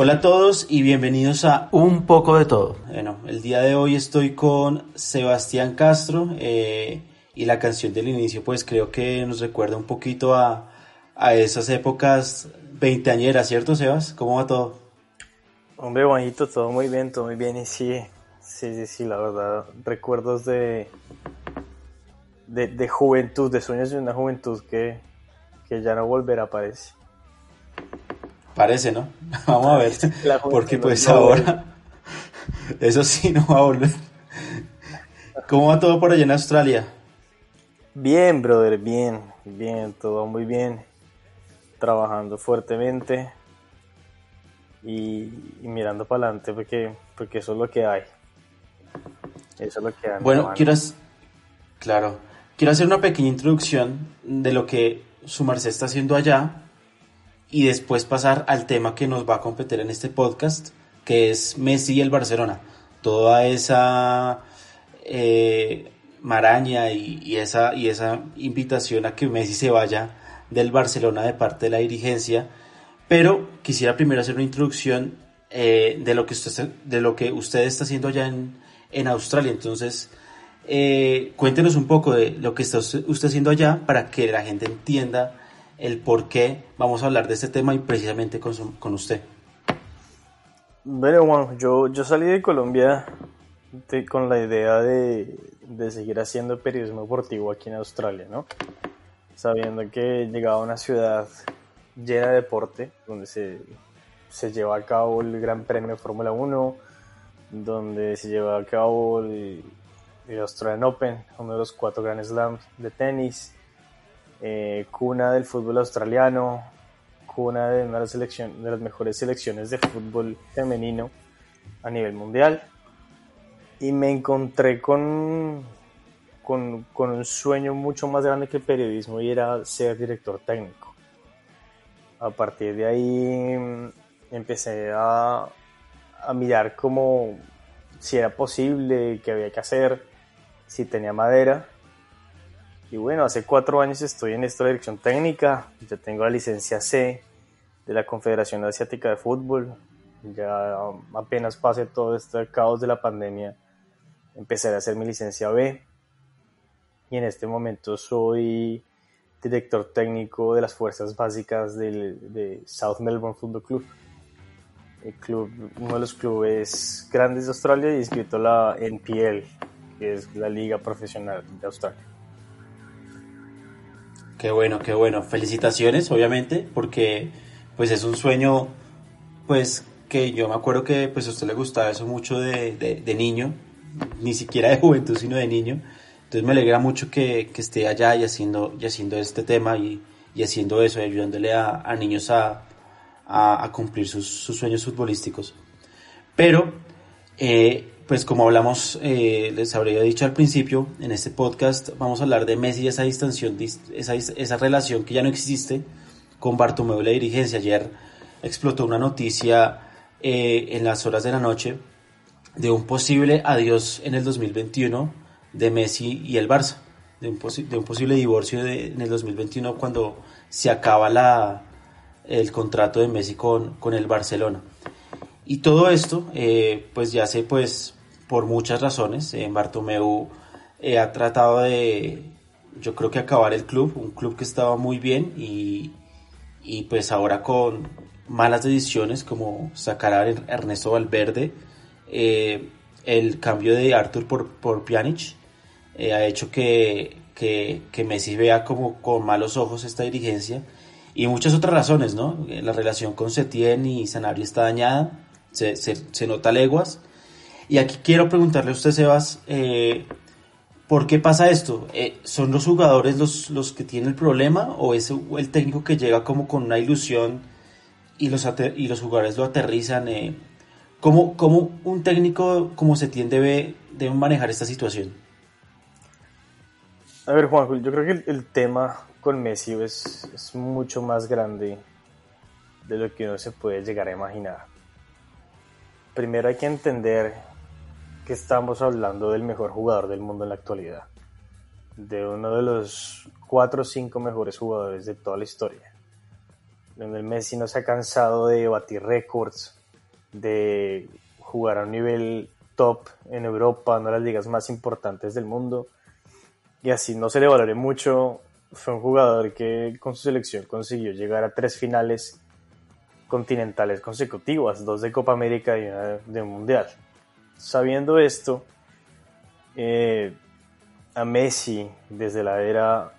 Hola a todos y bienvenidos a Un poco de todo. Bueno, el día de hoy estoy con Sebastián Castro eh, y la canción del inicio pues creo que nos recuerda un poquito a, a esas épocas veinteañeras, ¿cierto Sebas? ¿Cómo va todo? Hombre, Juanito, todo muy bien, todo muy bien y sí, sí, sí, sí, la verdad, recuerdos de, de, de juventud, de sueños de una juventud que, que ya no volverá, parece. Parece, ¿no? Vamos a ver. Porque pues ahora, eso sí no va a volver. ¿Cómo va todo por allá en Australia? Bien, brother, bien, bien, todo muy bien. Trabajando fuertemente y, mirando para adelante porque, porque eso es lo que hay. Eso es lo que hay. Bueno, quiero, claro, quiero hacer una pequeña introducción de lo que su merced está haciendo allá y después pasar al tema que nos va a competir en este podcast, que es Messi y el Barcelona. Toda esa eh, maraña y, esa, y esa invitación a que Messi se vaya del Barcelona de parte de la dirigencia. Pero quisiera primero hacer una introducción eh, de, lo que usted, de lo que usted está haciendo allá en, en Australia. Entonces, eh, cuéntenos un poco de lo que está usted haciendo allá para que la gente entienda el por qué vamos a hablar de este tema y precisamente con, con usted. Bueno, Juan, yo, yo salí de Colombia con la idea de, de, seguir haciendo periodismo deportivo aquí en Australia, ¿no? Sabiendo que llegaba a una ciudad llena de deporte, donde se, se lleva a cabo el Gran Premio de Fórmula 1, donde se lleva a cabo el, Australian Open, uno de los cuatro Grand Slams de tenis, eh, cuna del fútbol australiano, cuna de una de de las mejores selecciones de fútbol femenino a nivel mundial. Y me encontré con, con, con, un sueño mucho más grande que el periodismo y era ser director técnico. A partir de ahí mm, empecé a, a mirar cómo si era posible, qué había que hacer, si tenía madera. Y bueno, hace cuatro años estoy en esta dirección técnica, ya tengo la licencia C de la Confederación Asiática de Fútbol, ya apenas pase todo este caos de la pandemia, empezaré a hacer mi licencia B y en este momento soy director técnico de las fuerzas básicas del, de South Melbourne Football Club. El club, uno de los clubes grandes de Australia y inscrito la NPL, que es la liga profesional de Australia. Qué bueno, qué bueno. Felicitaciones, obviamente, porque pues es un sueño, pues que yo me acuerdo que pues a usted le gustaba eso mucho de, de, niño, ni siquiera de juventud, sino de niño. Entonces me alegra mucho que, que esté allá y haciendo, y haciendo este tema y, y haciendo eso, y ayudándole a, niños a, a, cumplir sus, sueños futbolísticos. Pero eh, pues como hablamos, eh, les habría dicho al principio, en este podcast vamos a hablar de Messi y esa distensión, esa, esa relación que ya no existe con Bartomeu la dirigencia. Ayer explotó una noticia eh, en las horas de la noche de un posible adiós en el 2021 de Messi y el Barça, de un, de un posible divorcio en el 2021 cuando se acaba la, el contrato de Messi con, con el Barcelona. Y todo esto, eh, pues ya se pues por muchas razones. en Bartomeu eh, ha tratado de, yo creo que acabar el club, un club que estaba muy bien y, y pues ahora con malas decisiones como sacar a Ernesto Valverde, eh, el cambio de Arthur por, por Pjanic eh, ha hecho que, que, que, Messi vea como con malos ojos esta dirigencia y muchas otras razones, ¿no? La relación con Setien y Sanabria está dañada, se, se, nota leguas y aquí quiero preguntarle a usted, Sebas, eh, ¿por qué pasa esto? Eh, ¿Son los jugadores los, los que tienen el problema o es el técnico que llega como con una ilusión y los, y los jugadores lo aterrizan? Eh? ¿Cómo, ¿Cómo, un técnico como se tiende debe, debe manejar esta situación? A ver, Juanjo, yo creo que el, tema con Messi es, es mucho más grande de lo que uno se puede llegar a imaginar. Primero hay que entender que estamos hablando del mejor jugador del mundo en la actualidad, de uno de los cuatro o cinco mejores jugadores de toda la historia. Donde el Messi no se ha cansado de batir récords, de jugar a un nivel top en Europa, una de las ligas más importantes del mundo, y así no se le valore mucho. Fue un jugador que con su selección consiguió llegar a tres finales continentales consecutivas, dos de Copa América y una de Mundial. Sabiendo esto, eh, a Messi desde la era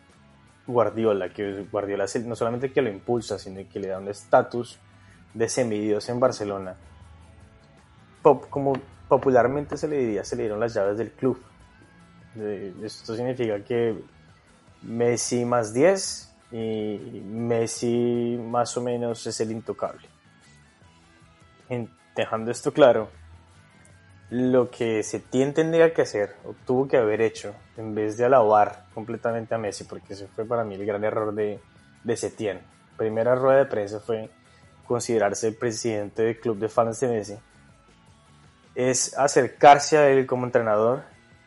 Guardiola, que Guardiola no solamente que lo impulsa, sino que le da un estatus de semidios en Barcelona. Pop, como popularmente se le diría, se le dieron las llaves del club. Esto significa que Messi más 10 y Messi más o menos es el intocable. dejando esto claro, lo que se tendría que hacer o tuvo que haber hecho en vez de alabar completamente a Messi, porque ese fue para mí el gran error de, de Setién. Primera rueda de prensa fue considerarse el presidente del club de fans de Messi. Es acercarse a él como entrenador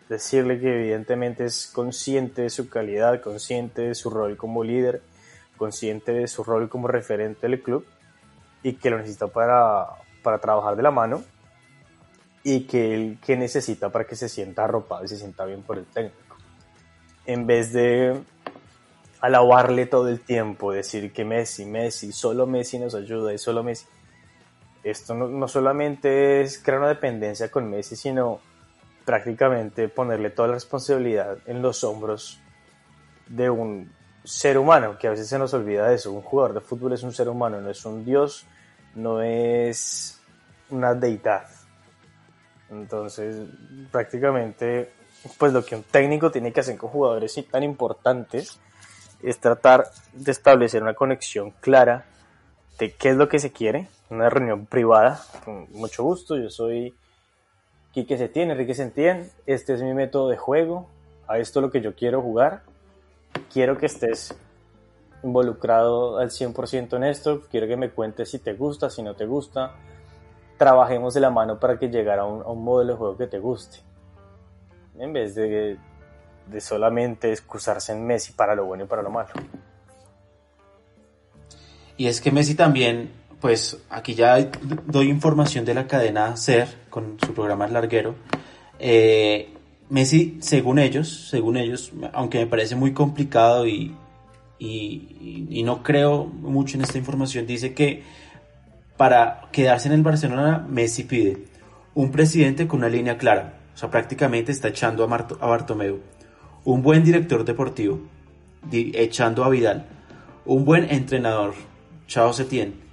decirle que evidentemente es consciente de su calidad, consciente de su rol como líder, consciente de su rol como referente del club y que lo necesita para, para trabajar de la mano y que él que necesita para que se sienta arropado y se sienta bien por el técnico. En vez de alabarle todo el tiempo, decir que Messi, Messi, solo Messi nos ayuda y solo Messi. Esto no, no solamente es crear una dependencia con Messi, sino prácticamente ponerle toda la responsabilidad en los hombros de un ser humano, que a veces se nos olvida de eso. Un jugador de fútbol es un ser humano, no es un dios, no es una deidad. Entonces, prácticamente, pues lo que un técnico tiene que hacer con jugadores tan importantes es tratar de establecer una conexión clara de qué es lo que se quiere, una reunión privada, con mucho gusto, yo soy Quique Setién, Enrique Setién, este es mi método de juego, a esto es lo que yo quiero jugar, quiero que estés involucrado al 100% en esto, quiero que me cuentes si te gusta, si no te gusta, trabajemos de la mano para que llegara a un, modelo de juego que te guste, en vez de, de solamente excusarse en Messi para lo bueno y para lo malo. Y es que Messi también pues aquí ya doy información de la cadena SER con su programa Larguero. Eh, Messi, según ellos, según ellos, aunque me parece muy complicado y, y, no creo mucho en esta información, dice que para quedarse en el Barcelona, Messi pide un presidente con una línea clara, o sea, prácticamente está echando a Bartomeu, un buen director deportivo, echando a Vidal, un buen entrenador, Chao Setién,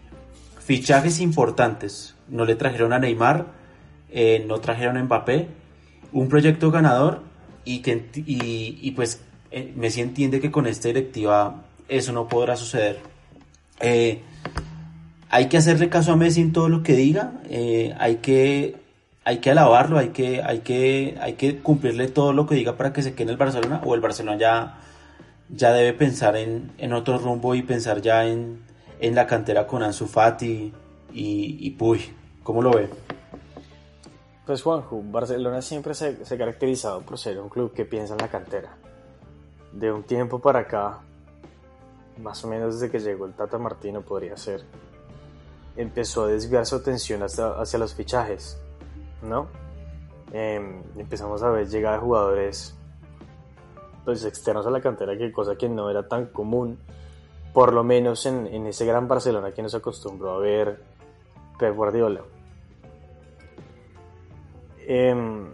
Fichajes importantes. No le trajeron a Neymar, eh, no trajeron a Mbappé. Un proyecto ganador y, que, y, pues eh, Messi entiende que con esta directiva eso no podrá suceder. Eh, hay que hacerle caso a Messi en todo lo que diga, hay, que, hay que alabarlo, hay que, hay, que, hay que cumplirle todo lo que diga para que se quede en el Barcelona o el Barcelona ya, ya debe pensar en, en otro rumbo y pensar ya en, en la cantera con Ansu Fati y, Puy. ¿Cómo lo ve? Pues Juanjo, Barcelona siempre se, ha caracterizado por ser un club que piensa en la cantera. De un tiempo para acá, más o menos desde que llegó el Tata Martino podría ser, empezó a desviar su atención hacia, hacia los fichajes, ¿no? Em, empezamos a ver llegada de jugadores pues externos a la cantera, que cosa que no era tan común por lo menos en, ese gran Barcelona que nos acostumbró a ver Pep Guardiola. Em,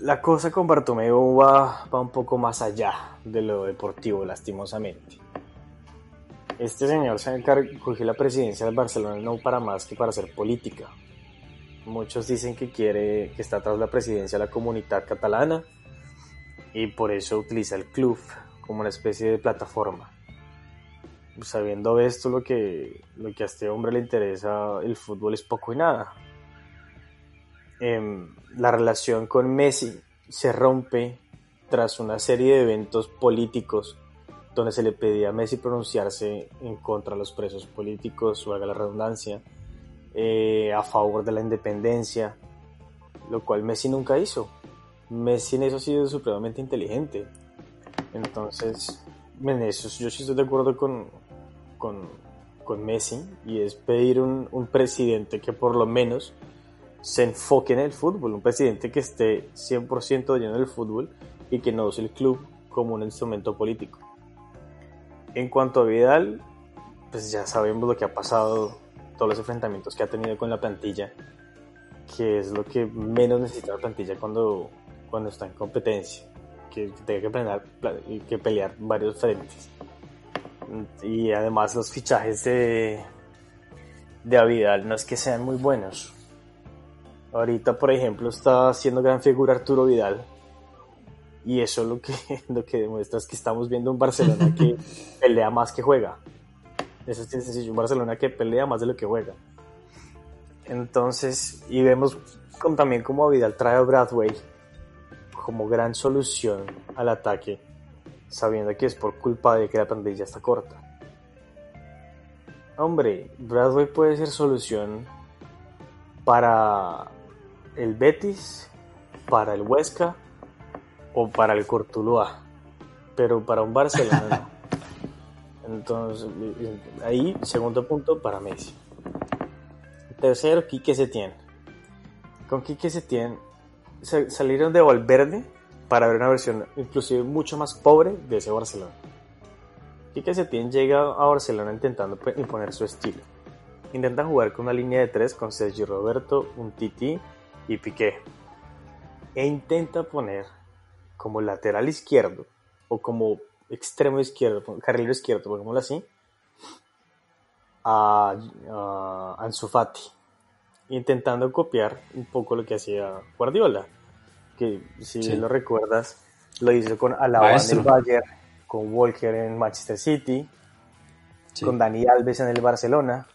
la cosa con Bartomeu va, va, un poco más allá de lo deportivo, lastimosamente. Este señor se cogió la presidencia del Barcelona no para más que para hacer política. Muchos dicen que quiere que está tras la presidencia la comunidad catalana y por eso utiliza el club como una especie de plataforma sabiendo esto, lo que, lo que a este hombre le interesa el fútbol es poco y nada. Em, la relación con Messi se rompe tras una serie de eventos políticos donde se le pedía a Messi pronunciarse en contra de los presos políticos, o haga la redundancia, eh, a favor de la independencia, lo cual Messi nunca hizo. Messi en eso ha sido supremamente inteligente. Entonces, en eso yo sí estoy de acuerdo con, con, con Messi y es pedir un, un presidente que por lo menos se enfoque en el fútbol, un presidente que esté 100% lleno del fútbol y que no use el club como un instrumento político. En cuanto a Vidal, pues ya sabemos lo que ha pasado, todos los enfrentamientos que ha tenido con la plantilla, que es lo que menos necesita la plantilla cuando, cuando está en competencia, que pelear, que pelear varios frentes. Y además los fichajes de, de Vidal no es que sean muy buenos. Ahorita, por ejemplo, está haciendo gran figura Arturo Vidal, y eso lo que, lo que demuestra es que estamos viendo un Barcelona que pelea más que juega. Eso es sencillo, un Barcelona que pelea más de lo que juega. Entonces, y vemos también como Vidal trae a Bradway como gran solución al ataque, sabiendo que es por culpa de que la plantilla está corta. Hombre, Bradway puede ser solución para el Betis, para el Huesca, o para el Cortuluá, pero para un Barcelona no. Entonces, ahí, segundo punto para Messi. Tercero, Quique Setién. Con Quique Setién salieron de Valverde para ver una versión inclusive mucho más pobre de ese Barcelona. Quique Setién llega a Barcelona intentando imponer su estilo. Intenta jugar con una línea de tres con Sergio Roberto, un Titi y Piqué. E intenta poner como lateral izquierdo o como extremo izquierdo, carrilero izquierdo, pongámoslo así, a, a Ansu Fati, intentando copiar un poco lo que hacía Guardiola, que si lo recuerdas, lo hizo con Alaba en el Bayern, con Walker en Manchester City, con Dani Alves en el Barcelona,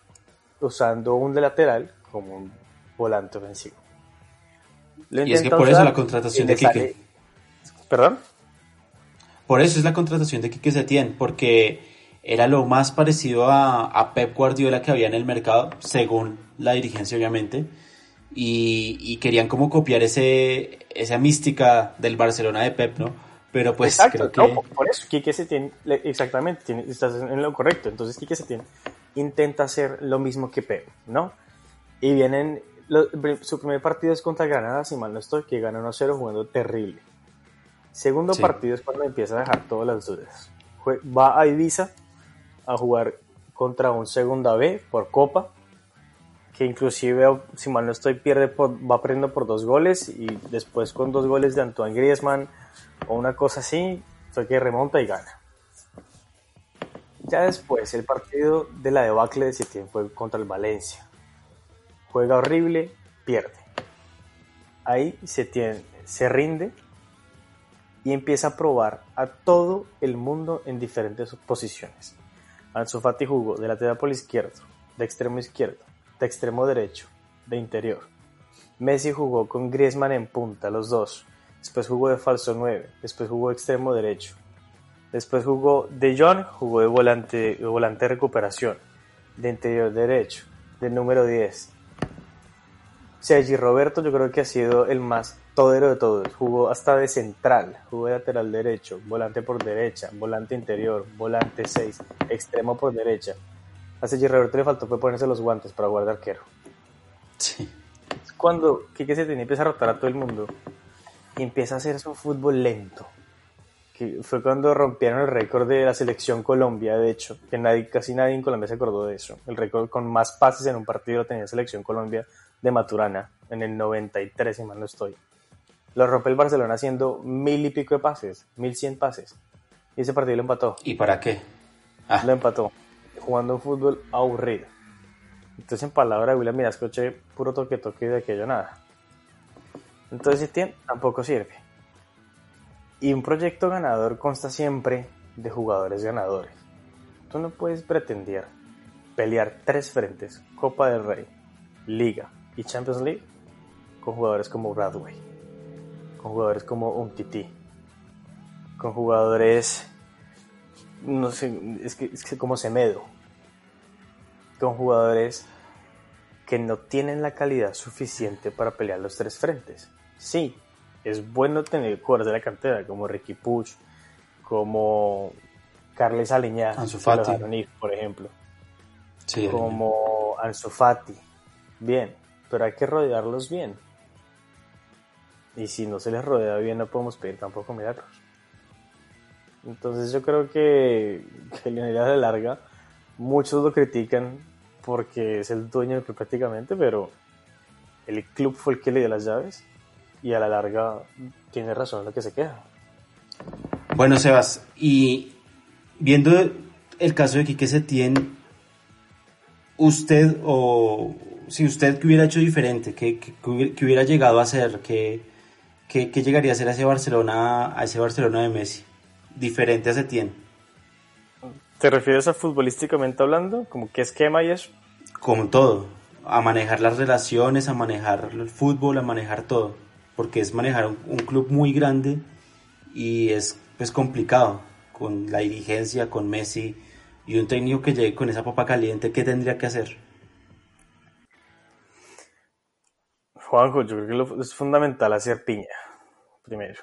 usando un de lateral como un volante ofensivo. y es que por eso la contratación de Kike ¿Perdón? Por eso es la contratación de Quique Setién, porque era lo más parecido a, Pep Guardiola que había en el mercado, según la dirigencia obviamente, y, querían como copiar ese, esa mística del Barcelona de Pep, ¿no? Pero pues creo que... por eso Quique Setién, exactamente, tiene, estás en lo correcto, entonces Quique Setién intenta hacer lo mismo que Pep, ¿no? Y vienen, su primer partido es contra Granada, si mal no estoy, que gana 1-0 jugando terrible Segundo partido es cuando empieza a dejar todas las dudas. Va a Ibiza a jugar contra un segunda B por Copa, que inclusive, si mal no estoy, pierde va perdiendo por dos goles y después con dos goles de Antoine Griezmann o una cosa así, fue que remonta y gana. Ya después, el partido de la debacle de Setien fue contra el Valencia. Juega horrible, pierde. Ahí Setien se rinde y empieza a probar a todo el mundo en diferentes posiciones. Ansu Fati jugó de lateral por izquierdo, de extremo izquierdo, de extremo derecho, de interior. Messi jugó con Griezmann en punta, los dos. Después jugó de falso 9, después jugó de extremo derecho. Después jugó de John, jugó de volante, de volante recuperación, de interior derecho, de número 10. Sergi Roberto yo creo que ha sido el más todero de todos. Jugó hasta de central, jugó de lateral derecho, volante por derecha, volante interior, volante 6, extremo por derecha. A Sergi Roberto le faltó fue ponerse los guantes para guardar arquero. Sí. Cuando Quique se tenía empieza a rotar a todo el mundo y empieza a hacer su fútbol lento. Que fue cuando rompieron el récord de la selección Colombia, de hecho, que nadie, casi nadie en Colombia se acordó de eso. El récord con más pases en un partido lo tenía selección Colombia de Maturana en el 93, si mal no estoy. Lo rompe el Barcelona haciendo mil y pico de pases, mil cien pases. Y ese partido lo empató. ¿Y para qué? Ah. Lo empató. Jugando un fútbol aburrido. Entonces, en palabra de William Mirascoche, puro toque toque de aquello nada. Entonces, Etienne tampoco sirve. Y un proyecto ganador consta siempre de jugadores ganadores. Tú no puedes pretender pelear tres frentes, Copa del Rey, Liga y Champions League, con jugadores como Bradway con jugadores como un Titi, con jugadores no sé, es que, es que como Semedo, con jugadores que no tienen la calidad suficiente para pelear los tres frentes. Sí, es bueno tener jugadores de la cantera como Ricky Puch, como Carles Aleñá, Ansu Fati. por ejemplo, Sí, como Ansu Fati. Bien, pero hay que rodearlos bien. Y si no se les rodea bien, no podemos pedir tampoco milagros. Entonces yo creo que, que Lionel a la larga, muchos lo critican porque es el dueño del club prácticamente, pero el club fue el que le dio las llaves y a la larga tiene razón en lo que se queja. Bueno, Sebas, y viendo el caso de Quique Setién, usted o si usted que hubiera hecho diferente, que, que, que hubiera- llegado a que, que, que llegaría a ser a ese Barcelona, a ese Barcelona de Messi, diferente a Setién, ¿Te refieres a futbolísticamente hablando? ¿Como qué esquema y eso? como todo, a manejar las relaciones, a manejar el fútbol, a manejar todo, porque es manejar un, un club muy grande y es pues complicado con la dirigencia, con Messi y un técnico que llegue con esa papa caliente, ¿qué tendría que hacer? Juanjo, yo creo que lo- es fundamental hacer piña, primero,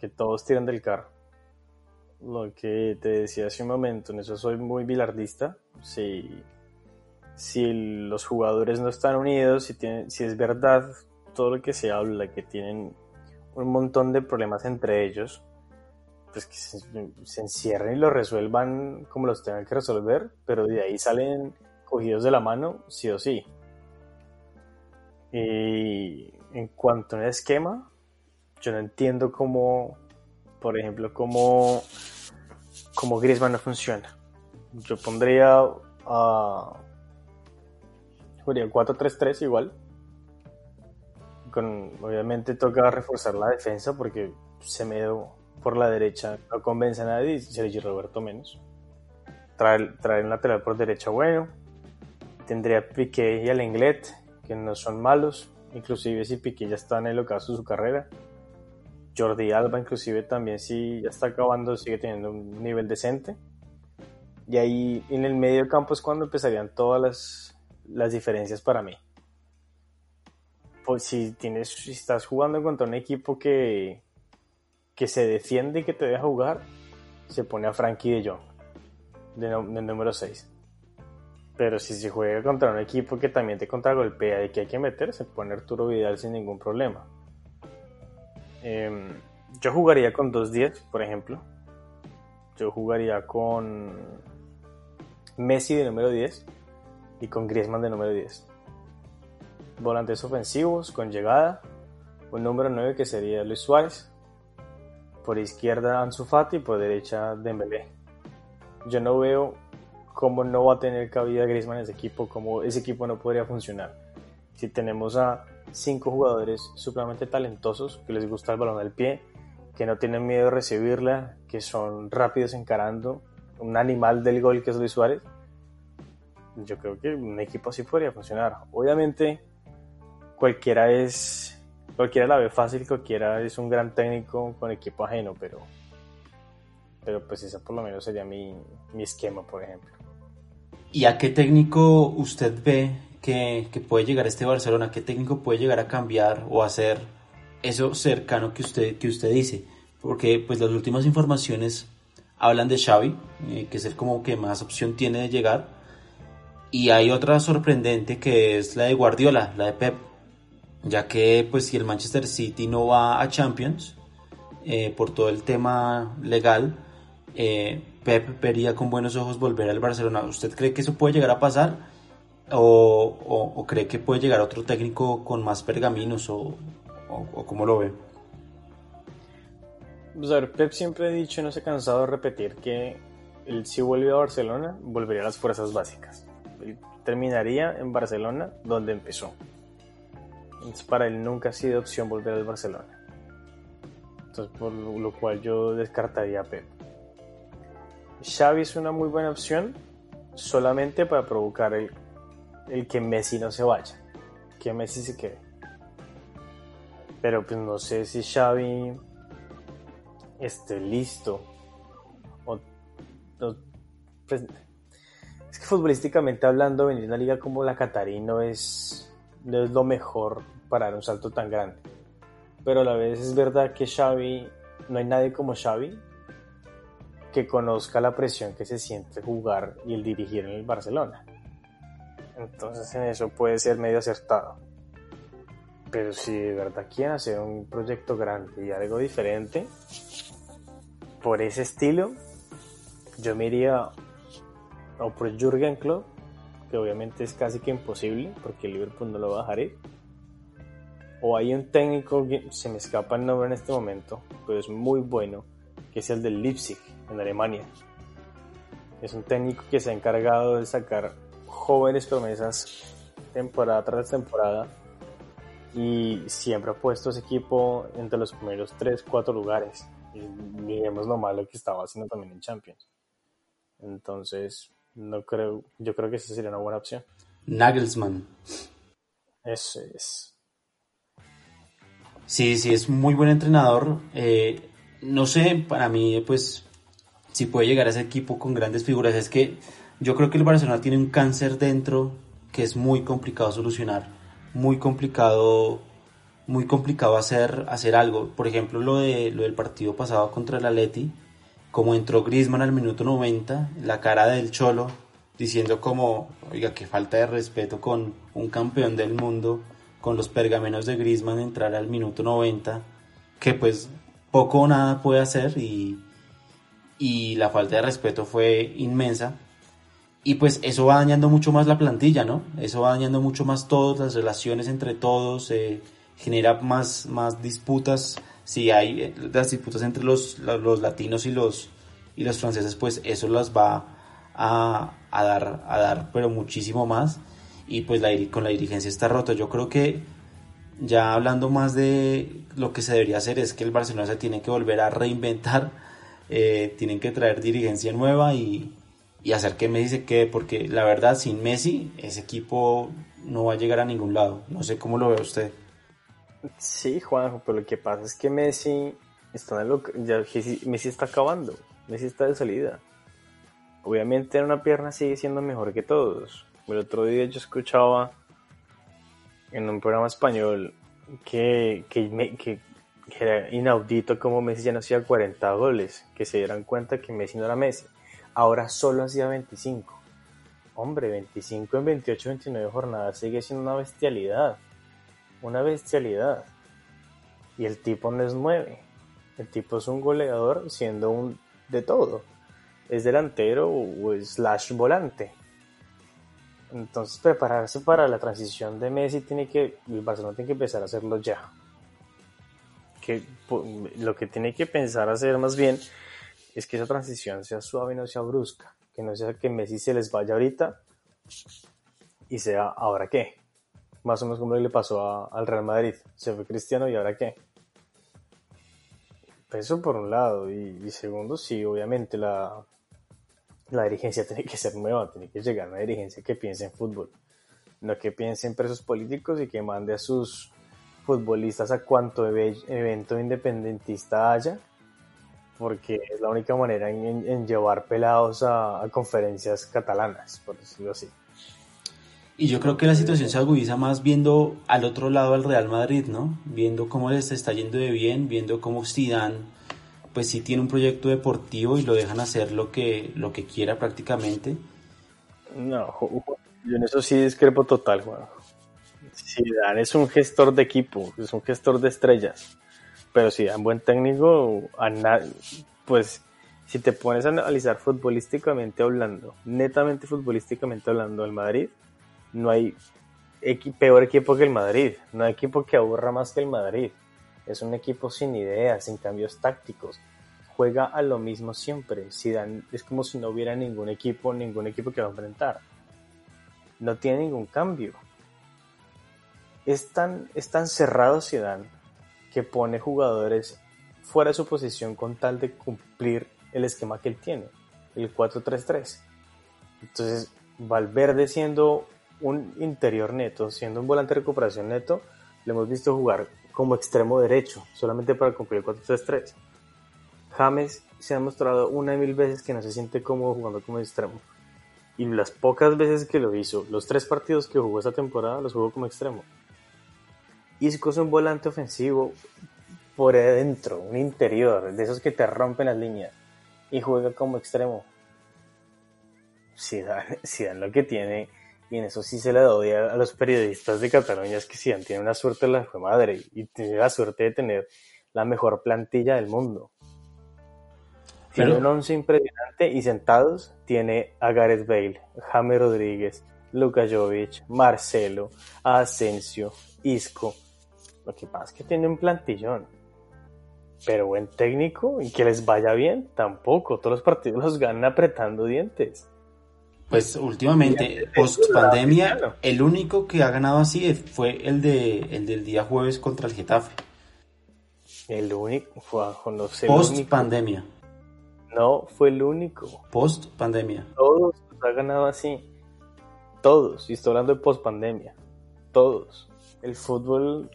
que todos tiren del carro. Lo que te decía hace un momento, en eso soy muy bilardista. Si, si los jugadores no están unidos, si, tienen, si es verdad todo lo que se habla, que tienen un montón de problemas entre ellos, pues que se, se encierren y lo resuelvan como los tengan que resolver, pero de ahí salen cogidos de la mano, sí o sí. Y en cuanto a un esquema, yo no entiendo cómo, por ejemplo, cómo, cómo Griezmann no funciona. Yo pondría a. jugaría 4-3-3 igual. Con, obviamente toca reforzar la defensa porque Semedo por la derecha no convence a nadie y Sergio Roberto menos. Traer, traer un lateral por derecha bueno. Tendría Piqué y al Lenglet, que no son malos. Inclusive si Piqué ya está en el ocaso de su carrera. Jordi Alba inclusive también si ya está acabando sigue teniendo un nivel decente. Y ahí en el medio campo es cuando empezarían todas las, las diferencias para mí. Pues si tienes, si estás jugando contra un equipo que, que se defiende y que te deja jugar, se pone a Frankie de Jong, de, número 6. Pero si se juega contra un equipo que también te contragolpea y que hay que meter, se pone Arturo Vidal sin ningún problema. Em, yo jugaría con 2-10, por ejemplo. Yo jugaría con Messi de número 10 y con Griezmann de número 10. Volantes ofensivos con llegada. Un número 9 que sería Luis Suárez. Por izquierda Ansu Fati, por derecha Dembélé. Yo no veo cómo no va a tener cabida Griezmann en ese equipo, cómo ese equipo no podría funcionar. Si tenemos a cinco jugadores supremamente talentosos que les gusta el balón al pie, que no tienen miedo de recibirla, que son rápidos encarando, un animal del gol que es Luis Suárez, yo creo que un equipo así podría funcionar. Obviamente, cualquiera es, cualquiera la ve fácil, cualquiera es un gran técnico con equipo ajeno, pero, pero pues esa por lo menos sería mi, mi esquema, por ejemplo. ¿Y a qué técnico usted ve que, puede llegar este Barcelona? ¿Qué técnico puede llegar a cambiar o hacer eso cercano que usted, que usted dice? Porque pues las últimas informaciones hablan de Xavi, eh, que es el como que más opción tiene de llegar. Y hay otra sorprendente que es la de Guardiola, la de Pep. Ya que pues si el Manchester City no va a Champions eh, por todo el tema legal, eh, Pep vería con buenos ojos volver al Barcelona. ¿Usted cree que eso puede llegar a pasar? ¿O, o- cree que puede llegar otro técnico con más pergaminos? ¿O, o, cómo lo ve? Pues a ver, Pep siempre ha dicho y no se ha cansado de repetir que él si vuelve a Barcelona, volvería a las fuerzas básicas. Terminaría en Barcelona donde empezó. Entonces para él nunca ha sido opción volver al Barcelona. Entonces por lo cual yo descartaría a Pep. Xavi es una muy buena opción solamente para provocar el, el que Messi no se vaya, que Messi se quede. Pero pues no sé si Xavi esté listo o pues, es que futbolísticamente hablando, venir a una liga como la Catarí no es, no es lo mejor para dar un salto tan grande. Pero a la vez es verdad que Xavi, no hay nadie como Xavi que conozca la presión que se siente jugar y el dirigir en el Barcelona. Entonces en eso puede ser medio acertado. Pero si de verdad quieren hacer un proyecto grande y algo diferente, por ese estilo, yo me iría o por Jurgen Klopp, que obviamente es casi que imposible porque Liverpool no lo va a dejar ir. O hay un técnico, se me escapa el nombre en este momento, pero es muy bueno, que es el del Leipzig en Alemania. Es un técnico que se ha encargado de sacar jóvenes promesas temporada tras temporada y siempre ha puesto ese equipo entre los primeros 3, 4 lugares. Y miremos lo malo que estaba haciendo también en Champions. Entonces, no creo, yo creo que esa sería una buena opción. Nagelsmann. Eso es. Sí, sí, es muy buen entrenador. Eh, no sé, para mí, pues, si puede llegar a ese equipo con grandes figuras. Es que yo creo que el Barcelona tiene un cáncer dentro que es muy complicado solucionar, muy complicado, muy complicado hacer, hacer algo. Por ejemplo, lo, de, lo del partido pasado contra el Atleti como entró Griezmann al minuto 90, la cara del Cholo diciendo como, oiga, qué falta de respeto con un campeón del mundo, con los pergamenos de Griezmann entrar al minuto 90, que pues poco o nada puede hacer y, y la falta de respeto fue inmensa. Y pues eso va dañando mucho más la plantilla, ¿no? Eso va dañando mucho más todas las relaciones entre todos, genera más, más disputas si hay eh, las disputas entre los, los, latinos y los, y los franceses, pues eso las va a, a, dar, a dar, pero muchísimo más. Y pues la, con la dirigencia está roto. Yo creo que ya hablando más de lo que se debería hacer es que el Barcelona se tiene que volver a reinventar, eh, tienen que traer dirigencia nueva y, y hacer que Messi se quede, porque la verdad sin Messi ese equipo no va a llegar a ningún lado. No sé cómo lo ve usted. Sí, Juanjo, pero lo que pasa es que Messi está, en Messi está acabando, Messi está de salida. Obviamente en una pierna sigue siendo mejor que todos. El otro día yo escuchaba en un programa español que, que, que, era inaudito como Messi ya no hacía 40 goles, que se dieran cuenta que Messi no era Messi. Ahora solo hacía 25. Hombre, 25 en 28, 29 jornadas sigue siendo una bestialidad una bestialidad. Y el tipo no es nueve. El tipo es un goleador siendo un de todo. Es delantero o slash volante. Entonces prepararse para la transición de Messi tiene que, el Barcelona tiene que empezar a hacerlo ya. Que lo que tiene que pensar hacer más bien es que esa transición sea suave y no sea brusca. Que no sea que Messi se les vaya ahorita y sea ahora qué más o menos como le pasó al Real Madrid. Se fue Cristiano y ahora qué. Eso por un lado. Y, segundo, sí, obviamente la, la dirigencia tiene que ser nueva, tiene que llegar una dirigencia que piense en fútbol. No que piense en presos políticos y que mande a sus futbolistas a cuanto evento independentista haya, porque es la única manera en, llevar pelados a conferencias catalanas, por decirlo así. Y yo creo que la situación se agudiza más viendo al otro lado al Real Madrid, ¿no? Viendo cómo les está yendo de bien, viendo cómo Zidane pues sí tiene un proyecto deportivo y lo dejan hacer lo que, lo que quiera prácticamente. No, yo en eso sí discrepo total, Juan. Zidane es un gestor de equipo, es un gestor de estrellas. Pero si dan buen técnico, pues si te pones a analizar futbolísticamente hablando, netamente futbolísticamente hablando, el Madrid no hay peor equipo que el Madrid, no hay equipo que aburra más que el Madrid. Es un equipo sin ideas, sin cambios tácticos. Juega a lo mismo siempre. Zidane es como si no hubiera ningún equipo, ningún equipo que va a enfrentar. No tiene ningún cambio. Es tan, es tan cerrado Zidane que pone jugadores fuera de su posición con tal de cumplir el esquema que él tiene, el 4-3-3. Entonces, Valverde siendo un interior neto, siendo un volante de recuperación neto, le hemos visto jugar como extremo derecho, solamente para cumplir el 4-3-3. James se ha mostrado una y mil veces que no se siente cómodo jugando como extremo. Y las pocas veces que lo hizo, los tres partidos que jugó esta temporada, los jugó como extremo. Isco es un volante ofensivo por adentro, un interior, de esos que te rompen las líneas. Y juega como extremo. Si dan lo que tiene, y en eso sí se le doy a, los periodistas de Cataluña, es que Zidane tiene una suerte de la fue madre y tiene la suerte de tener la mejor plantilla del mundo. Tiene un once impresionante y sentados tiene a Gareth Bale, Jaime Rodríguez, Luka Jovic, Marcelo, Asensio, Isco. Lo que pasa es que tiene un plantillón. Pero buen técnico y que les vaya bien, tampoco. Todos los partidos los ganan apretando dientes. Pues últimamente, post pandemia, el único que ha ganado así fue el de el del día jueves contra el Getafe. El único, fue no sé. Post pandemia. No, fue el único. Post pandemia. Todos los ha ganado así. Todos. Y estoy hablando de post pandemia. Todos. El fútbol,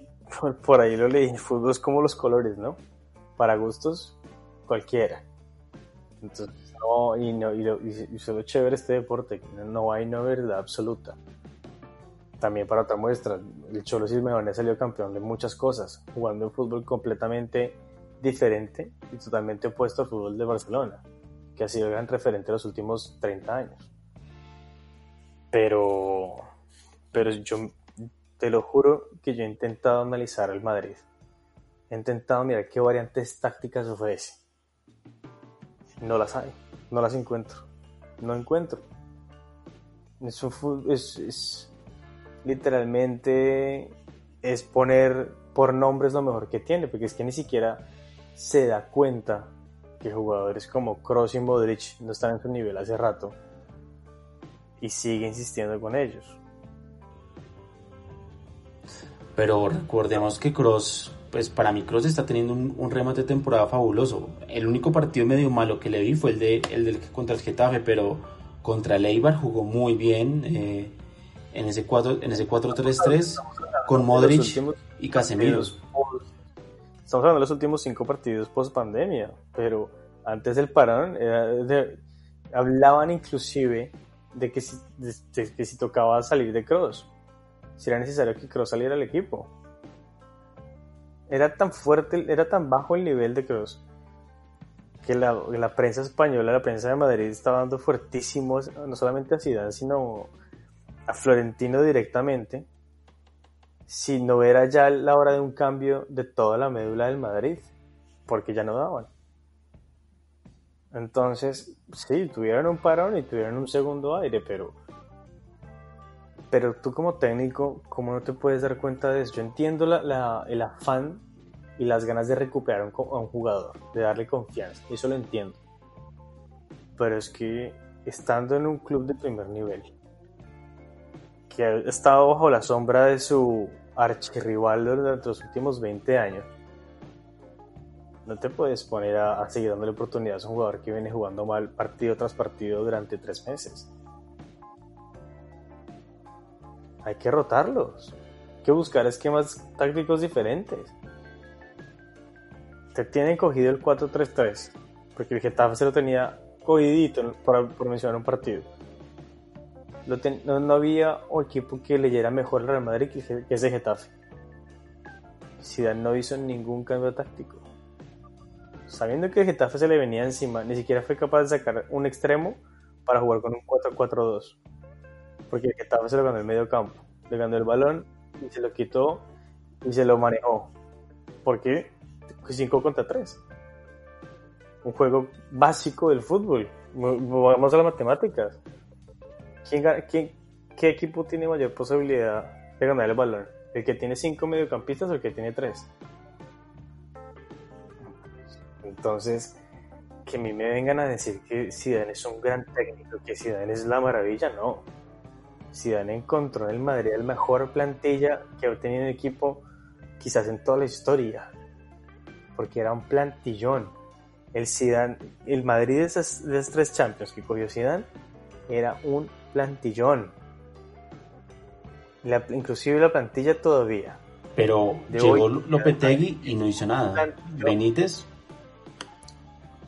por ahí lo leí, fútbol es como los colores, ¿no? Para gustos, cualquiera. Entonces, no, y, no, y, y, solo chévere este deporte, no hay una verdad absoluta. También para otra muestra, el Cholo Simeone salió campeón de muchas cosas, jugando un fútbol completamente diferente y totalmente opuesto al fútbol de Barcelona, que ha sido gran referente en los últimos 30 años. Pero, pero yo te lo juro que yo he intentado analizar al Madrid. He intentado mirar qué variantes tácticas ofrece. No las hay no las encuentro. No encuentro. Es, es, literalmente es poner por nombres lo mejor que tiene, porque es que ni siquiera se da cuenta que jugadores como Kroos y Modric no están en su nivel hace rato y sigue insistiendo con ellos. Pero recordemos que Kroos pues para mí Cross está teniendo un, remate de temporada fabuloso. El único partido medio malo que le vi fue el, de, el del contra el Getafe, pero contra el Eibar jugó muy bien eh, en ese 4-3-3 con Modric y Casemiro. Estamos hablando de los últimos cinco partidos post pandemia, pero antes del parón hablaban inclusive de que si, que si tocaba salir de Cross, si era necesario que Cross saliera al equipo era tan fuerte, era tan bajo el nivel de Cross que la, prensa española, la prensa de Madrid estaba dando fuertísimos, no solamente a Zidane, sino a Florentino directamente, si no era ya la hora de un cambio de toda la médula del Madrid, porque ya no daban. Entonces, sí, tuvieron un parón y tuvieron un segundo aire, pero pero tú como técnico, ¿cómo no te puedes dar cuenta de eso? Yo entiendo la, el afán y las ganas de recuperar a un jugador, de darle confianza, eso lo entiendo. Pero es que estando en un club de primer nivel, que ha estado bajo la sombra de su archirrival durante los últimos 20 años, no te puedes poner a, a seguir dándole oportunidades a un jugador que viene jugando mal partido tras partido durante tres meses. Hay que rotarlos. Hay que buscar esquemas tácticos diferentes. Te tienen cogido el 4-3-3, porque el Getafe se lo tenía cogidito por, por mencionar un partido. no, había un equipo que leyera mejor el Real Madrid que, ese Getafe. Zidane no hizo ningún cambio táctico. Sabiendo que el Getafe se le venía encima, ni siquiera fue capaz de sacar un extremo para jugar con un 4-4-2 porque el Getafe se lo ganó el medio campo. Le ganó el balón y se lo quitó y se lo manejó. ¿Por qué? 5 contra 3. Un juego básico del fútbol. Vamos a las matemáticas. ¿Quién, quién, ¿Qué equipo tiene mayor posibilidad de ganar el balón? ¿El que tiene 5 mediocampistas o el que tiene 3? Entonces, que a mí me vengan a decir que Zidane es un gran técnico, que Zidane es la maravilla, no. Zidane encontró en el Madrid el mejor plantilla que ha tenido un equipo quizás en toda la historia, porque era un plantillón. El Zidane, el Madrid de esas, de tres Champions que cogió Zidane era un plantillón. inclusive la plantilla todavía. Pero llegó Lopetegui y no hizo nada. Benítez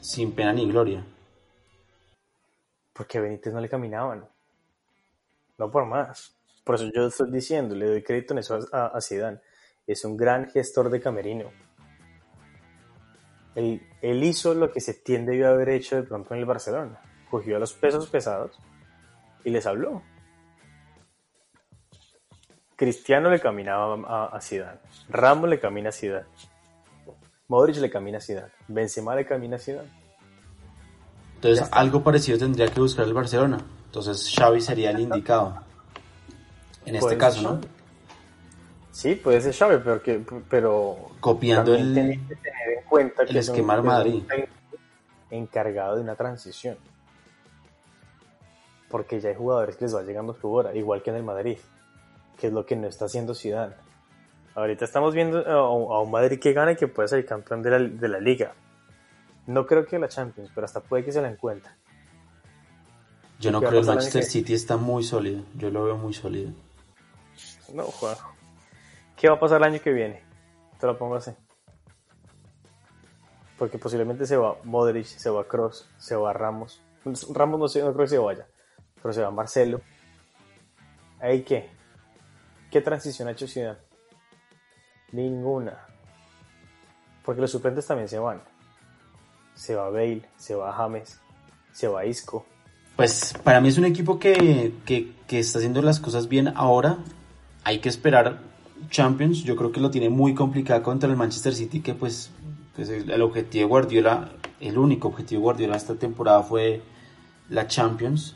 sin pena ni gloria. Porque a Benítez no le caminaban. No por más. Por eso yo estoy diciendo, le doy crédito en eso a, a Zidane. Es un gran gestor de camerino. Él, él hizo lo que Setién debió haber hecho de pronto en el Barcelona. Cogió a los pesos pesados y les habló. Cristiano le caminaba a, a Zidane. Ramos le camina a Zidane. Modric le camina a Zidane. Benzema le camina a Zidane. Entonces, algo parecido tendría que buscar el Barcelona. Entonces, Xavi sería el indicado. En este caso, ¿no? Sí, puede ser Xavi, pero, que, pero Copiando el- tenés que tener en cuenta el que esquema del Madrid. encargado de una transición. Porque ya hay jugadores que les va llegando su hora, igual que en el Madrid, que es lo que no está haciendo Zidane. Ahorita estamos viendo a, a un Madrid que gana y que puede ser campeón de la, de la liga. No creo que la Champions, pero hasta puede que se la encuentre. Yo no ¿Qué va a creo el Manchester que- City está muy sólido. Yo lo veo muy sólido. No, Juan. ¿Qué va a pasar el año que viene? Te lo pongo así. Porque posiblemente se va Modric, se va Cross, se va Ramos. Ramos no, sé, no creo que se vaya, pero se va Marcelo. ¿Ahí qué? ¿Qué transición ha hecho Ciudad? Ninguna. Porque los suplentes también se van. Se va Bale, se va James, se va Isco. Pues para mí es un equipo que, que, que está haciendo las cosas bien ahora. Hay que esperar Champions. Yo creo que lo tiene muy complicado contra el Manchester City, que pues, pues el, el objetivo de Guardiola, el único objetivo de Guardiola esta temporada fue la Champions.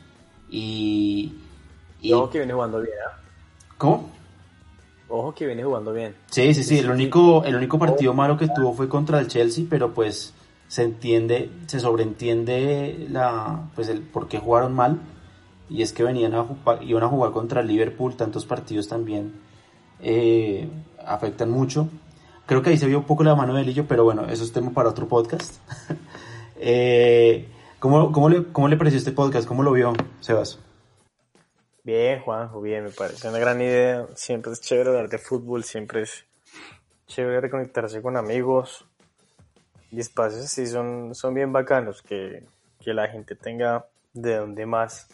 Y... y Ojo que viene jugando bien, ¿ah? ¿Cómo? Ojo que viene jugando bien. Sí, sí, sí. El único, el único partido malo que tuvo fue contra el Chelsea, pero pues se entiende, se sobreentiende la, pues el por qué jugaron mal. Y es que venían a jugar, iban a jugar contra Liverpool, tantos partidos también eh, afectan mucho. Creo que ahí se vio un poco la mano de Lillo, pero bueno, eso es tema para otro podcast. eh, ¿cómo, cómo, le, ¿Cómo le pareció este podcast? ¿Cómo lo vio, Sebas? Bien, Juanjo, bien, me parece una gran idea. Siempre es chévere hablar de fútbol, siempre es chévere reconectarse con amigos. Y espacios así son, son bien bacanos, que, que la gente tenga de donde más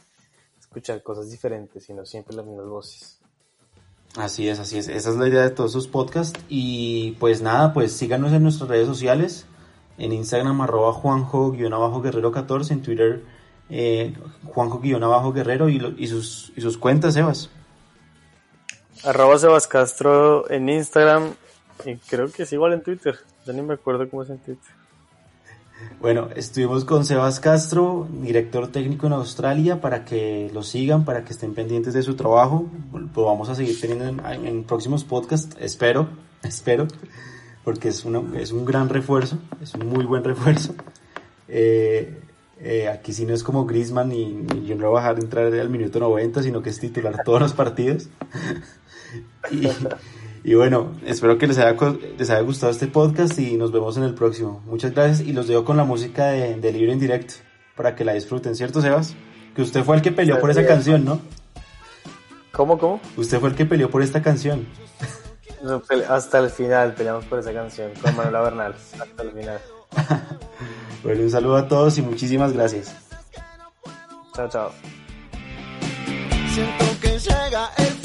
escuchar cosas diferentes y no siempre las mismas voces. Así es, así es. Esa es la idea de todos esos podcasts. Y pues nada, pues síganos en nuestras redes sociales. En Instagram arroba Juanjo-Guerrero14, en Twitter eh, Juanjo-Guerrero y, y, sus, y sus cuentas, Sebas. Arroba Sebas Castro en Instagram y creo que es igual en Twitter. Ya ni me acuerdo cómo es en Twitter. Bueno, estuvimos con Sebas Castro, director técnico en Australia, para que lo sigan, para que estén pendientes de su trabajo. Lo vamos a seguir teniendo en, en próximos podcasts, espero, espero, porque es, una- es un gran refuerzo, es un muy buen refuerzo. Eh, eh, aquí sí no es como Griezmann y, y no voy a dejar entrar al minuto 90, sino que es titular todos los partidos. y, y bueno, espero que les haya, les haya gustado este podcast y nos vemos en el próximo. Muchas gracias y los dejo con la música de, de Libre en Directo para que la disfruten, ¿cierto, Sebas? Que usted fue el que peleó por esa canción, ¿no? ¿Cómo, cómo? Usted fue el que peleó por esta canción. No, pele- Hasta el final peleamos por esa canción con Manuela Bernal. Hasta el final. Bueno, un saludo a todos y muchísimas gracias. Chao, chao. Siento que llega el